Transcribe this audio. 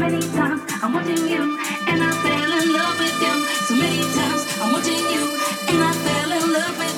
many times I'm watching you and I fell in love with you. So many times I'm watching you and I fell in love with you.